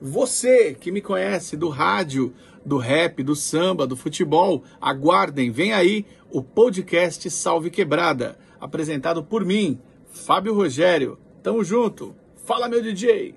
Você que me conhece do rádio, do rap, do samba, do futebol, aguardem, vem aí o podcast Salve Quebrada, apresentado por mim, Fábio Rogério. Tamo junto. Fala, meu DJ!